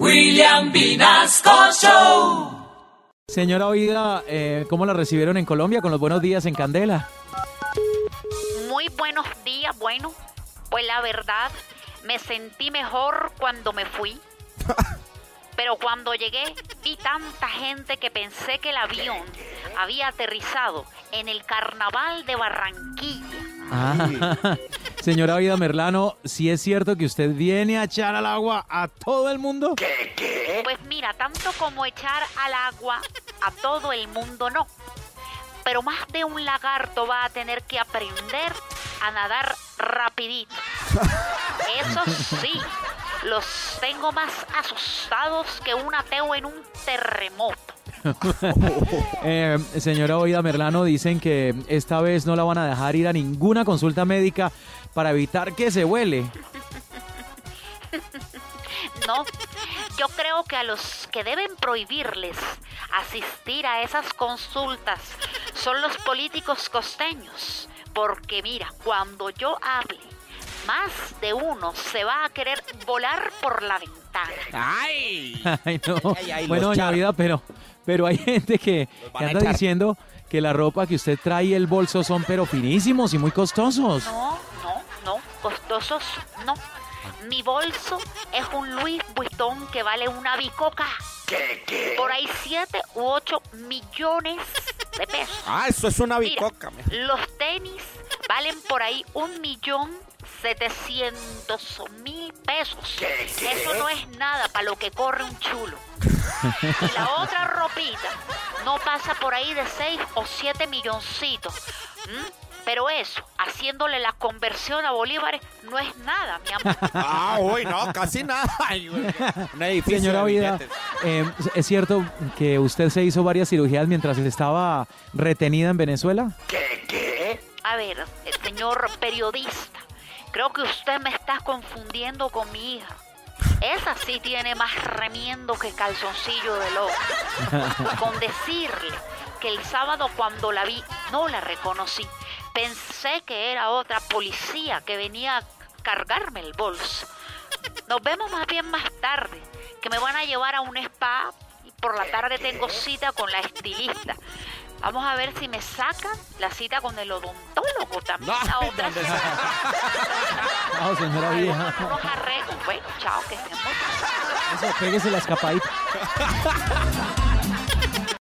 William Vinasco Show. Señora Oida, eh, ¿cómo la recibieron en Colombia con los buenos días en Candela? Muy buenos días, bueno, pues la verdad, me sentí mejor cuando me fui. Pero cuando llegué vi tanta gente que pensé que el avión había aterrizado en el carnaval de Barranquilla. Ah, señora Oida Merlano, ¿sí es cierto que usted viene a echar al agua a todo el mundo? Pues mira, tanto como echar al agua a todo el mundo no. Pero más de un lagarto va a tener que aprender a nadar rapidito. Eso sí, los tengo más asustados que un ateo en un terremoto. Eh, señora Oida Merlano, dicen que esta vez no la van a dejar ir a ninguna consulta médica para evitar que se huele. No, yo creo que a los que deben prohibirles asistir a esas consultas son los políticos costeños. Porque mira, cuando yo hable, más de uno se va a querer volar por la ventana. ¡Ay! Ay, no. Ay, ay, bueno, doña Vida, pero, pero hay gente que, que anda diciendo que la ropa que usted trae y el bolso son pero finísimos y muy costosos. No, no, no, costosos no. Mi bolso es un Louis Vuitton que vale una bicoca. Por ahí 7 u 8 millones de pesos. Ah, eso es una bicoca. los tenis valen por ahí un millón setecientos mil pesos. Eso no es nada para lo que corre un chulo. Y la otra ropita no pasa por ahí de 6 o 7 milloncitos. Pero eso, haciéndole la conversión a bolívares, no es nada, mi amor. Ah, uy, no, casi nada. Ay, edificio Señora de Vida, eh, ¿es cierto que usted se hizo varias cirugías mientras estaba retenida en Venezuela? A ver, eh, señor periodista, creo que usted me está confundiendo con mi hija. Esa sí tiene más remiendo que calzoncillo de loco. Con decirle que el sábado cuando la vi no la reconocí. Pensé que era otra policía que venía a cargarme el bolso. Nos vemos más bien más tarde, que me van a llevar a un spa y por la tarde tengo cita con la estilista. Vamos a ver si me sacan la cita con el odontólogo también. No, la otra ¿dónde semana. No, señora Algunos Vida. nuevos arreglos. Bueno, chao, que bien. Eso, pégese la escapadita.